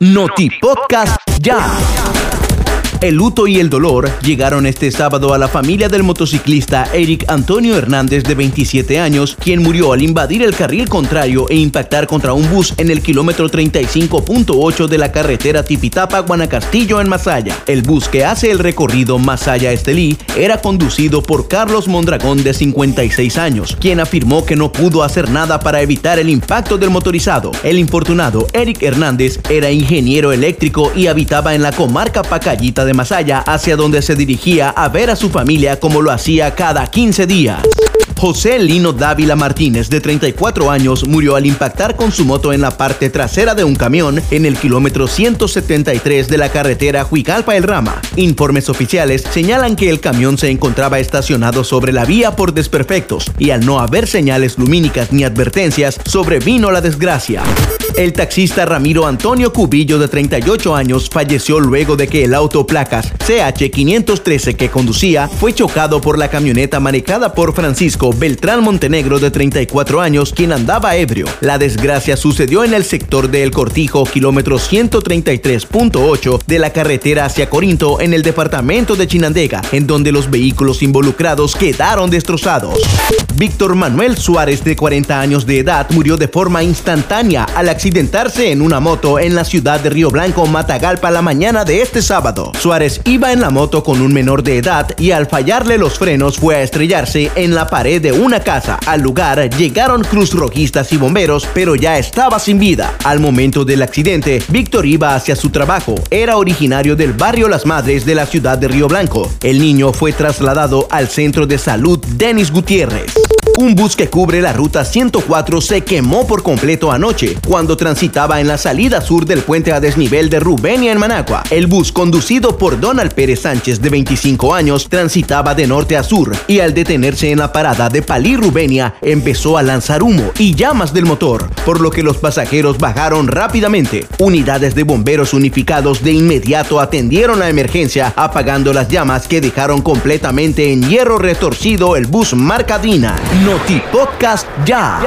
Noti Podcast Ya. El luto y el dolor llegaron este sábado a la familia del motociclista Eric Antonio Hernández de 27 años, quien murió al invadir el carril contrario e impactar contra un bus en el kilómetro 35.8 de la carretera Tipitapa-Guanacastillo en Masaya. El bus que hace el recorrido Masaya-Estelí era conducido por Carlos Mondragón de 56 años, quien afirmó que no pudo hacer nada para evitar el impacto del motorizado. El infortunado Eric Hernández era ingeniero eléctrico y habitaba en la comarca Pacayita de Masaya hacia donde se dirigía a ver a su familia como lo hacía cada 15 días. José Lino Dávila Martínez, de 34 años, murió al impactar con su moto en la parte trasera de un camión en el kilómetro 173 de la carretera Huicalpa El Rama. Informes oficiales señalan que el camión se encontraba estacionado sobre la vía por desperfectos y al no haber señales lumínicas ni advertencias, sobrevino la desgracia. El taxista Ramiro Antonio Cubillo, de 38 años, falleció luego de que el auto placas CH513 que conducía fue chocado por la camioneta manejada por Francisco Beltrán Montenegro, de 34 años, quien andaba ebrio. La desgracia sucedió en el sector de El Cortijo, kilómetro 133.8 de la carretera hacia Corinto, en el departamento de Chinandega, en donde los vehículos involucrados quedaron destrozados. Víctor Manuel Suárez, de 40 años de edad, murió de forma instantánea al accidentarse en una moto en la ciudad de Río Blanco, Matagalpa, la mañana de este sábado. Suárez iba en la moto con un menor de edad y al fallarle los frenos fue a estrellarse en la pared de una casa. Al lugar llegaron cruz rojistas y bomberos, pero ya estaba sin vida. Al momento del accidente, Víctor iba hacia su trabajo. Era originario del barrio Las Madres de la ciudad de Río Blanco. El niño fue trasladado al centro de salud Denis Gutiérrez. Un bus que cubre la ruta 104 se quemó por completo anoche cuando transitaba en la salida sur del puente a desnivel de Rubenia en Managua. El bus conducido por Donald Pérez Sánchez de 25 años transitaba de norte a sur y al detenerse en la parada de Palí Rubenia empezó a lanzar humo y llamas del motor, por lo que los pasajeros bajaron rápidamente. Unidades de bomberos unificados de inmediato atendieron la emergencia apagando las llamas que dejaron completamente en hierro retorcido el bus Marcadina. Noti Podcast ya.